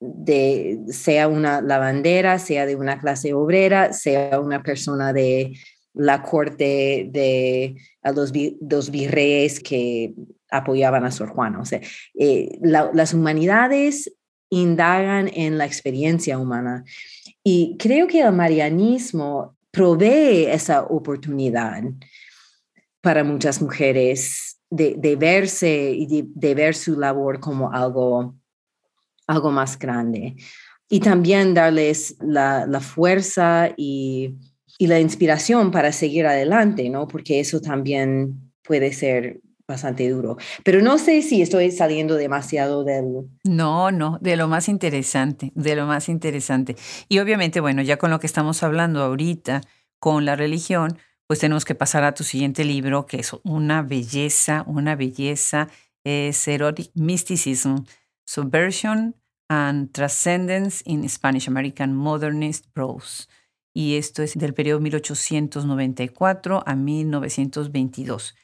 de sea una lavandera, sea de una clase obrera, sea una persona de la corte de los, dos virreyes que apoyaban a Sor Juana. O sea, eh, las humanidades indagan en la experiencia humana y creo que el marianismo provee esa oportunidad para muchas mujeres de, verse y de, ver su labor como algo, algo más grande. Y también darles la fuerza y y la inspiración para seguir adelante, ¿no? Porque eso también puede ser bastante duro. Pero no sé si estoy saliendo demasiado del... No, no, de lo más interesante, de lo más interesante. Y obviamente, bueno, ya con lo que estamos hablando ahorita, con la religión, pues tenemos que pasar a tu siguiente libro, que es una belleza, una belleza, es Erotic Mysticism, Subversion and Transcendence in Spanish American Modernist Prose y esto es del periodo 1894 a 1922.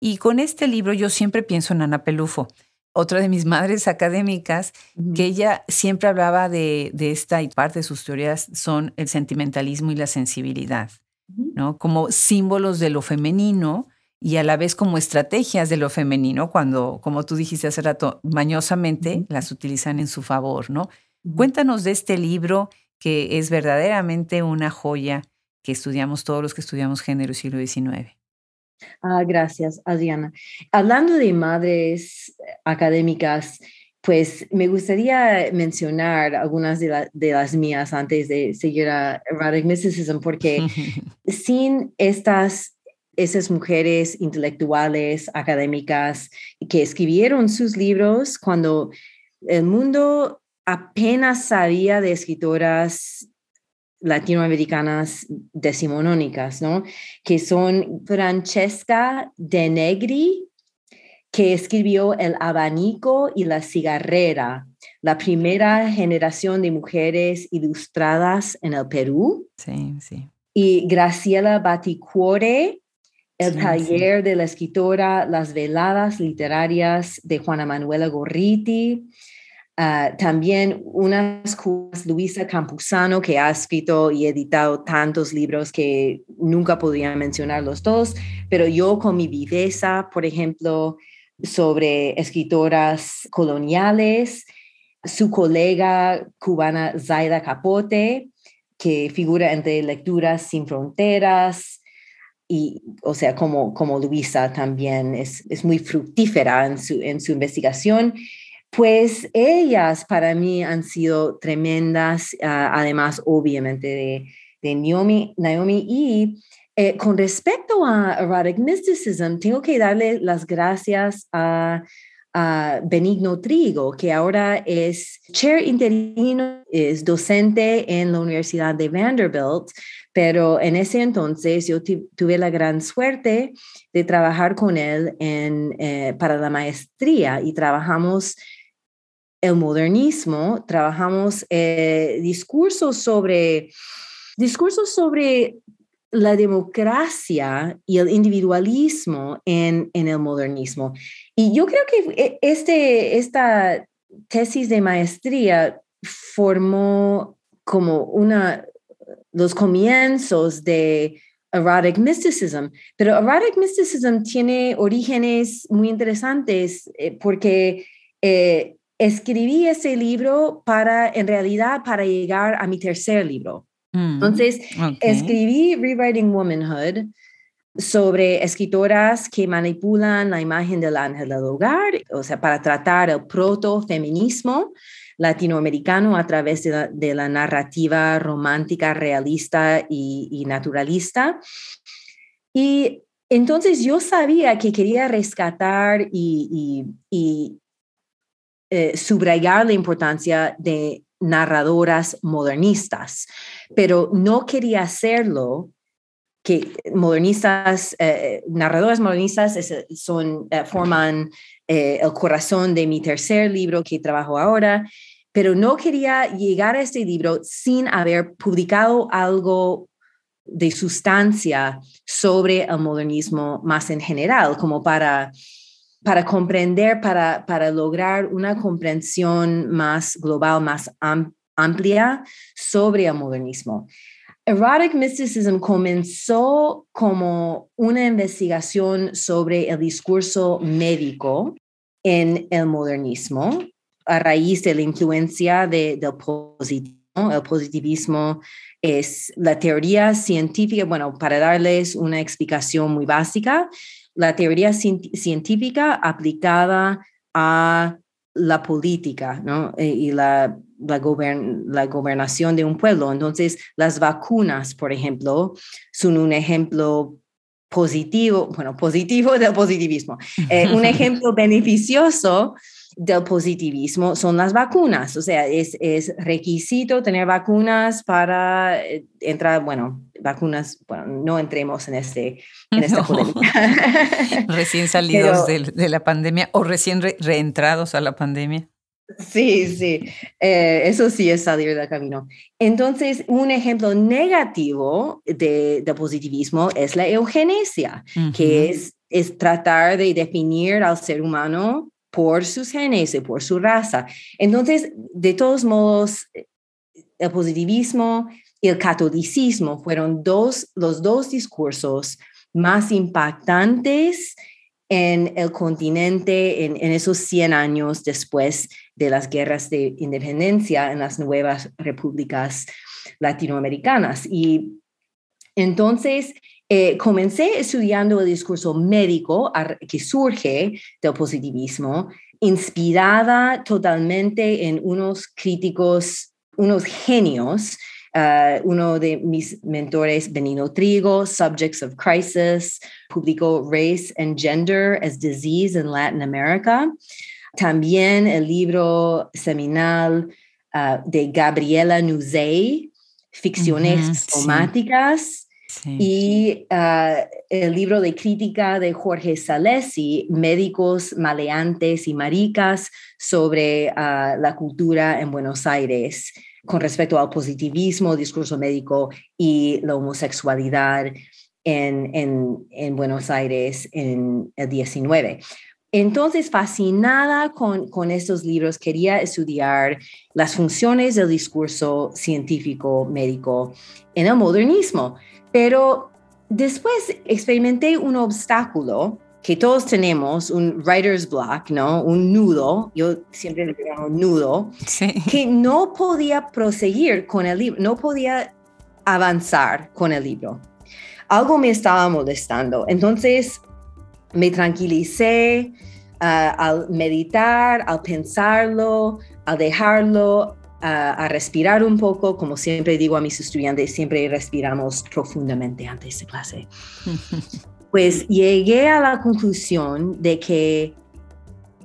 Y con este libro yo siempre pienso en Ana Pelufo, otra de mis madres académicas, que ella siempre hablaba de, de, esta y parte de sus teorías son el sentimentalismo y la sensibilidad, ¿no? Como símbolos de lo femenino y a la vez como estrategias de lo femenino, cuando, como tú dijiste hace rato, mañosamente las utilizan en su favor, ¿no? Cuéntanos de este libro que es verdaderamente una joya que estudiamos todos los que estudiamos género siglo XIX. Ah, gracias, Adriana. Hablando de madres académicas, pues me gustaría mencionar algunas de, las mías antes de seguir a Erotic Mysticism, porque sin estas, esas mujeres intelectuales, académicas, que escribieron sus libros cuando el mundo apenas sabía de escritoras latinoamericanas decimonónicas, ¿no? Que son Francesca de Negri, que escribió El abanico y la cigarrera, la primera generación de mujeres ilustradas en el Perú. Sí, sí. Y Graciela Baticuore, el taller de la escritora Las veladas literarias de Juana Manuela Gorriti, Ah, también unas Luisa Campuzano, que ha escrito y editado tantos libros que nunca podría mencionar los dos, pero yo con mi viveza, por ejemplo, sobre escritoras coloniales, su colega cubana Zaida Capote, que figura entre Lecturas sin Fronteras, y, o sea, como, como Luisa también es, es muy fructífera en su, en su investigación pues ellas para mí han sido tremendas, ah, además obviamente de, Naomi, Naomi y eh, con respecto a erotic mysticism, tengo que darle las gracias a, Benigno Trigo, que ahora es chair interino, es docente en la Universidad de Vanderbilt, pero en ese entonces yo tuve la gran suerte de trabajar con él en, eh, para la maestría y trabajamos el modernismo, trabajamos eh, discursos sobre discursos sobre la democracia y el individualismo en, en, el modernismo. Y yo creo que e, este, esta tesis de maestría formó como una, los comienzos de erotic mysticism, pero erotic mysticism tiene orígenes muy interesantes eh, porque eh, escribí ese libro para, en realidad, para llegar a mi tercer libro. Mm, Entonces, escribí Rewriting Womanhood sobre escritoras que manipulan la imagen del ángel del hogar, o sea, para tratar el proto-feminismo latinoamericano a través de la, narrativa romántica, realista y, naturalista. Y entonces yo sabía que quería rescatar y, eh, subrayar la importancia de narradoras modernistas, pero no quería hacerlo que modernistas, eh, narradores modernistas son, forman el corazón de mi tercer libro que trabajo ahora, pero no quería llegar a este libro sin haber publicado algo de sustancia sobre el modernismo más en general, como para, para comprender, para, para lograr una comprensión más global, más amplia sobre el modernismo. Erotic Mysticism comenzó como una investigación sobre el discurso médico en el modernismo a raíz de la influencia del positivismo. El positivismo es la teoría científica, bueno, para darles una explicación muy básica, la teoría científica aplicada a la política ¿no? Eh, y la, la, la, gobernación de un pueblo. Entonces, las vacunas, por ejemplo, son un ejemplo positivo, bueno, positivo del positivismo, eh, un ejemplo beneficioso del positivismo son las vacunas. O sea, es, es requisito tener vacunas para eh, entrar, bueno, vacunas, bueno, no entremos en, este, en esta recién salidos de, la pandemia o recién reentrados a la pandemia. Sí, sí, eh, eso sí es salir del camino. Entonces, un ejemplo negativo de, de positivismo es la eugenesia, que es, es tratar de definir al ser humano por sus genes y por su raza. Entonces, de todos modos, el positivismo y el catolicismo fueron dos, los dos discursos más impactantes en el continente en, en, esos 100 años después de las guerras de independencia en las nuevas repúblicas latinoamericanas. Y entonces, eh, comencé estudiando el discurso médico que surge del positivismo, inspirada totalmente en unos críticos, unos genios. Uh, uno de mis mentores, Benino Trigo, Subjects of Crisis, publicó Race and Gender as Disease in Latin America. También el libro seminal uh, de Gabriela Nuzey, Ficciones Somáticas. Y ah, el libro de crítica de Jorge Salesi, Médicos, Maleantes y Maricas, sobre ah, la cultura en Buenos Aires con respecto al positivismo, discurso médico y la homosexualidad en, en, en Buenos Aires en el 19. Entonces, fascinada con, con, estos libros, quería estudiar las funciones del discurso científico médico en el modernismo. Pero después experimenté un obstáculo que todos tenemos, un writer's block, ¿no? Un nudo, yo siempre le llamo nudo, que no podía proseguir con el libro, no podía avanzar con el libro. Algo me estaba molestando. Entonces me tranquilicé uh, al meditar, al pensarlo, al dejarlo a, respirar un poco, como siempre digo a mis estudiantes, siempre respiramos profundamente antes de clase. pues llegué a la conclusión de que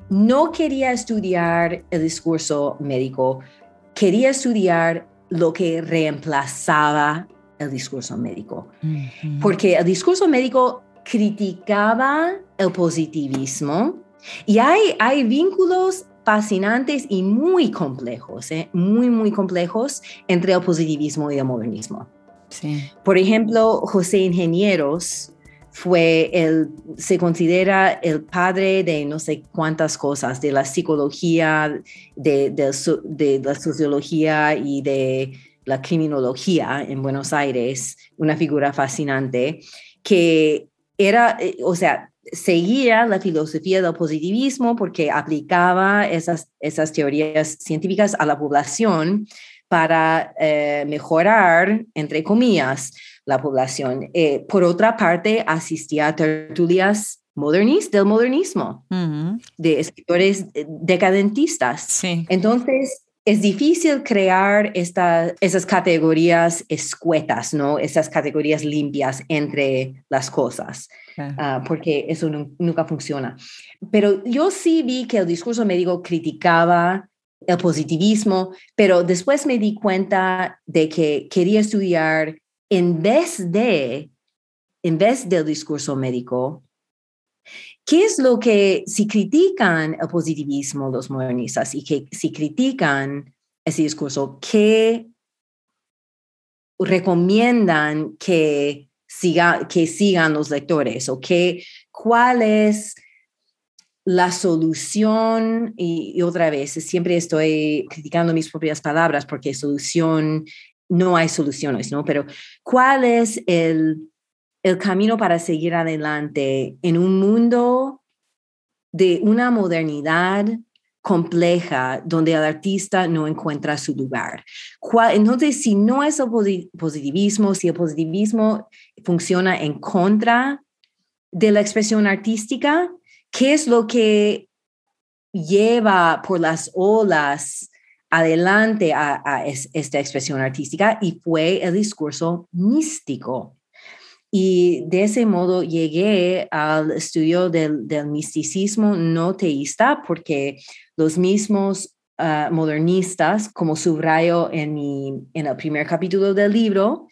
no quería estudiar el discurso médico, quería estudiar lo que reemplazaba el discurso médico, porque el discurso médico criticaba el positivismo y hay, hay vínculos fascinantes y muy complejos, ¿eh? muy, muy complejos entre el positivismo y el modernismo. Sí. Por ejemplo, José Ingenieros fue el, se considera el padre de no sé cuántas cosas, de la psicología, de, de la sociología y de la criminología en Buenos Aires, una figura fascinante, que era, eh, o sea, seguía la filosofía del positivismo porque aplicaba esas, esas teorías científicas a la población para eh, mejorar, entre comillas, la población. Eh, por otra parte, asistía a tertulias modernistas del modernismo, de escritores eh, decadentistas. Entonces, es difícil crear esas categorías escuetas, ¿no? Esas categorías limpias entre las cosas. Ah, porque eso nunca funciona. Pero yo sí vi que el discurso médico criticaba el positivismo, pero después me di cuenta de que quería estudiar en vez de en vez del discurso médico, ¿qué es lo que, si critican el positivismo los modernistas y que si critican ese discurso, qué recomiendan que, siga, que sigan los lectores o qué, cuál es la solución, y, otra vez, siempre estoy criticando mis propias palabras porque solución, no hay soluciones, ¿no? Pero ¿cuál es el, el camino para seguir adelante en un mundo de una modernidad compleja donde el artista no encuentra su lugar. Entonces, si no es el positivismo, si el positivismo funciona en contra de la expresión artística, ¿qué es lo que lleva por las olas adelante a, esta expresión artística? Y fue el discurso místico. Y de ese modo llegué al estudio del, misticismo no teísta porque los mismos ah, modernistas, como subrayo en, en el primer capítulo del libro,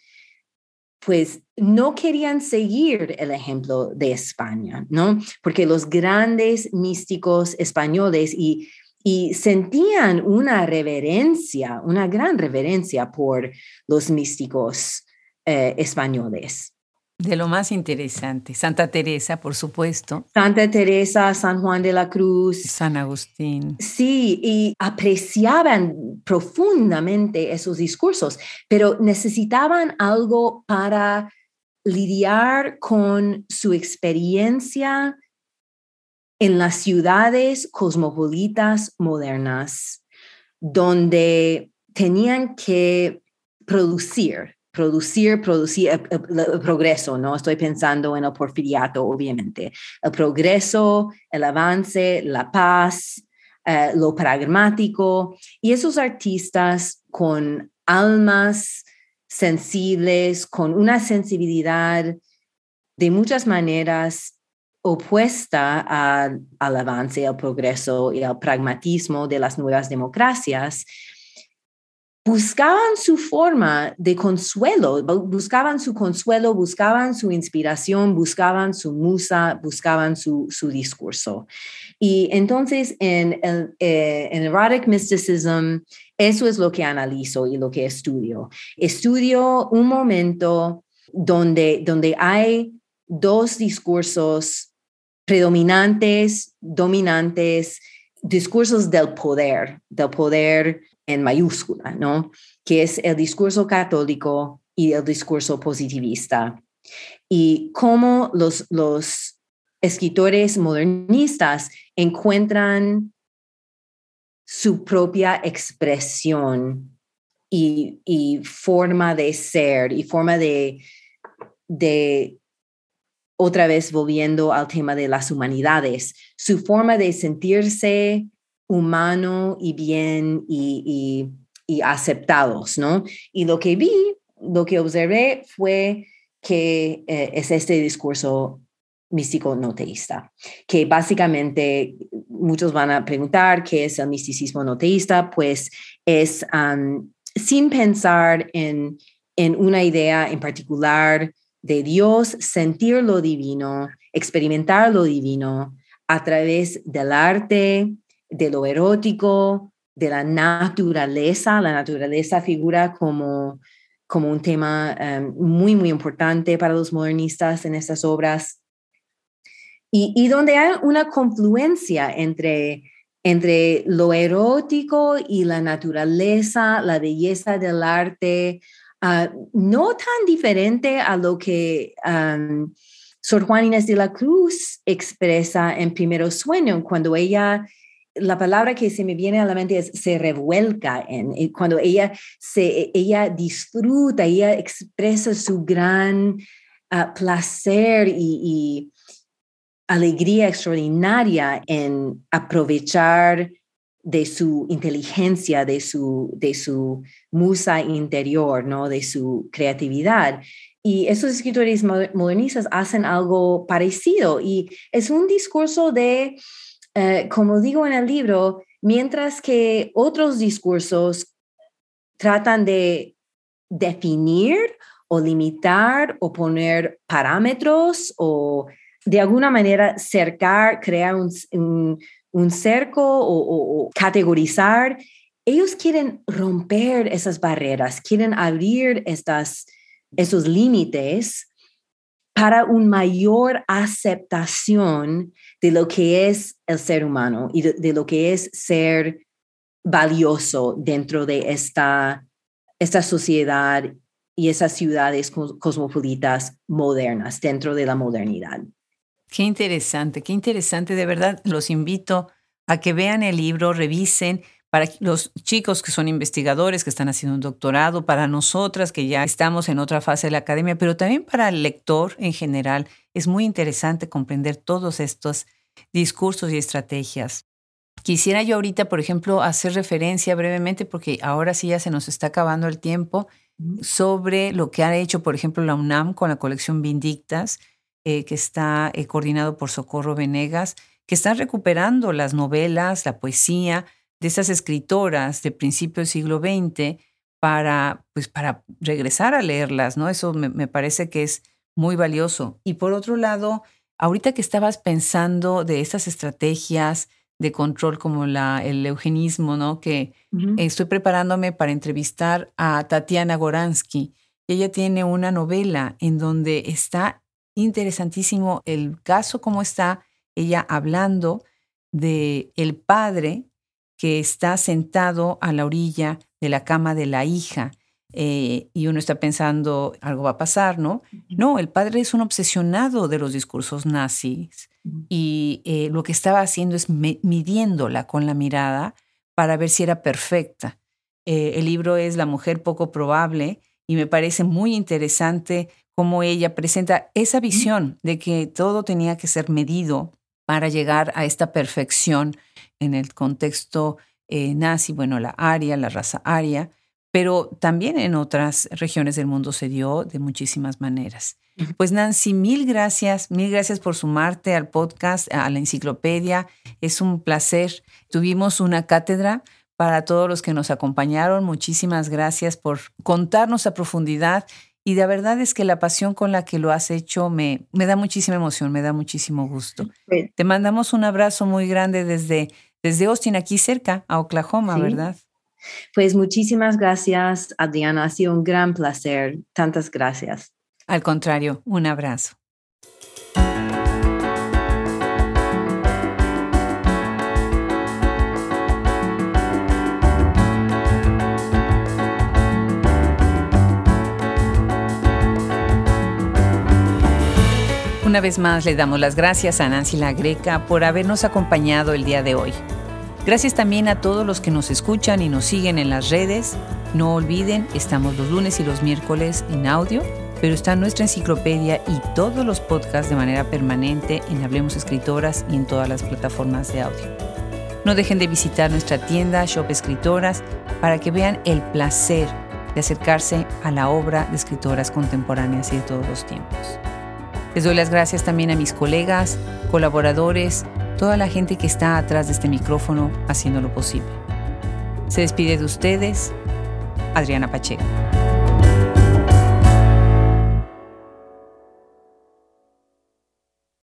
pues no querían seguir el ejemplo de España, ¿no? Porque los grandes místicos españoles y, y sentían una reverencia, una gran reverencia por los místicos eh, españoles. De lo más interesante. Santa Teresa, por supuesto. Santa Teresa, San Juan de la Cruz. San Agustín. Sí, y apreciaban profundamente esos discursos, pero necesitaban algo para lidiar con su experiencia en las ciudades cosmopolitas modernas, donde tenían que producir producir, producir el, progreso, ¿no? Estoy pensando en el porfiriato, obviamente. El progreso, el avance, la paz, eh, lo pragmático. Y esos artistas con almas sensibles, con una sensibilidad de muchas maneras opuesta al avance, al progreso y al pragmatismo de las nuevas democracias, buscaban su forma de consuelo, buscaban su consuelo, buscaban su inspiración, buscaban su musa, buscaban su, discurso. Y entonces en el eh, en erotic mysticism, eso es lo que analizo y lo que estudio. Estudio un momento donde, donde hay dos discursos predominantes, dominantes, discursos del poder, del poder en mayúscula, ¿no? Que es el discurso católico y el discurso positivista. Y cómo los, los escritores modernistas encuentran su propia expresión y, forma de ser y forma de, de, otra vez volviendo al tema de las humanidades, su forma de sentirse humano y bien y, aceptados, ¿no? Y lo que vi, lo que observé fue que eh, es este discurso místico no teísta, que básicamente muchos van a preguntar qué es el misticismo no teísta, pues es sin pensar en, en una idea en particular de Dios, sentir lo divino, experimentar lo divino a través del arte, de lo erótico, de la naturaleza. La naturaleza figura como, como un tema em, muy, muy importante para los modernistas en estas obras. Y, donde hay una confluencia entre, entre lo erótico y la naturaleza, la belleza del arte, ah, no tan diferente a lo que um, Sor Juan Inés de la Cruz expresa en Primero Sueño, cuando ella la palabra que se me viene a la mente es se revuelca en cuando ella se ella disfruta ella expresa su gran ah, placer y, alegría extraordinaria en aprovechar de su inteligencia de su de su musa interior no de su creatividad. Y esos escritores modernistas hacen algo parecido y es un discurso de eh, como digo en el libro, mientras que otros discursos tratan de definir o limitar o poner parámetros o de alguna manera cercar, crear un, cerco o, categorizar. Ellos quieren romper esas barreras, quieren abrir estas, esos límites para una mayor aceptación de lo que es el ser humano y de, lo que es ser valioso dentro de esta, esta sociedad y esas ciudades cosmopolitas modernas, dentro de la modernidad. Qué interesante, qué interesante. De verdad, los invito a que vean el libro, revisen. Para los chicos que son investigadores, que están haciendo un doctorado, para nosotras que ya estamos en otra fase de la academia, pero también para el lector en general, es muy interesante comprender todos estos discursos y estrategias. Quisiera yo ahorita, por ejemplo, hacer referencia brevemente, porque ahora sí ya se nos está acabando el tiempo, sobre lo que ha hecho, por ejemplo, la UNAM con la colección Vindictas, eh, que está eh, coordinado por Socorro Venegas, que está recuperando las novelas, la poesía de esas escritoras de principio del siglo XX para, pues, para regresar a leerlas, ¿no? Eso me, parece que es muy valioso. Y por otro lado, ahorita que estabas pensando de esas estrategias de control como la, el eugenismo, ¿no? Que estoy preparándome para entrevistar a Tatiana Goransky. Ella tiene una novela en donde está interesantísimo el caso, cómo está ella hablando de el padre que está sentado a la orilla de la cama de la hija eh, y uno está pensando algo va a pasar, ¿no? No, el padre es un obsesionado de los discursos nazis y eh, lo que estaba haciendo es midiéndola con la mirada para ver si era perfecta. Eh, el libro es La mujer poco probable y me parece muy interesante cómo ella presenta esa visión de que todo tenía que ser medido para llegar a esta perfección en el contexto eh, nazi, bueno, la aria, la raza aria, pero también en otras regiones del mundo se dio de muchísimas maneras. Pues Nancy, mil gracias, mil gracias por sumarte al podcast, a la enciclopedia. Es un placer. Tuvimos una cátedra para todos los que nos acompañaron. Muchísimas gracias por contarnos a profundidad y la verdad es que la pasión con la que lo has hecho me, me da muchísima emoción, me da muchísimo gusto. Te mandamos un abrazo muy grande desde, desde Austin, aquí cerca, a Oklahoma, ¿verdad? Pues muchísimas gracias, Adriana. Ha sido un gran placer. Tantas gracias. Al contrario, un abrazo. Una vez más le damos las gracias a Nancy La Greca por habernos acompañado el día de hoy. Gracias también a todos los que nos escuchan y nos siguen en las redes. No olviden, estamos los lunes y los miércoles en audio, pero está nuestra enciclopedia y todos los podcasts de manera permanente en Hablemos Escritoras y en todas las plataformas de audio. No dejen de visitar nuestra tienda Shop Escritoras para que vean el placer de acercarse a la obra de escritoras contemporáneas y de todos los tiempos. Les doy las gracias también a mis colegas, colaboradores, toda la gente que está atrás de este micrófono haciendo lo posible. Se despide de ustedes, Adriana Pacheco.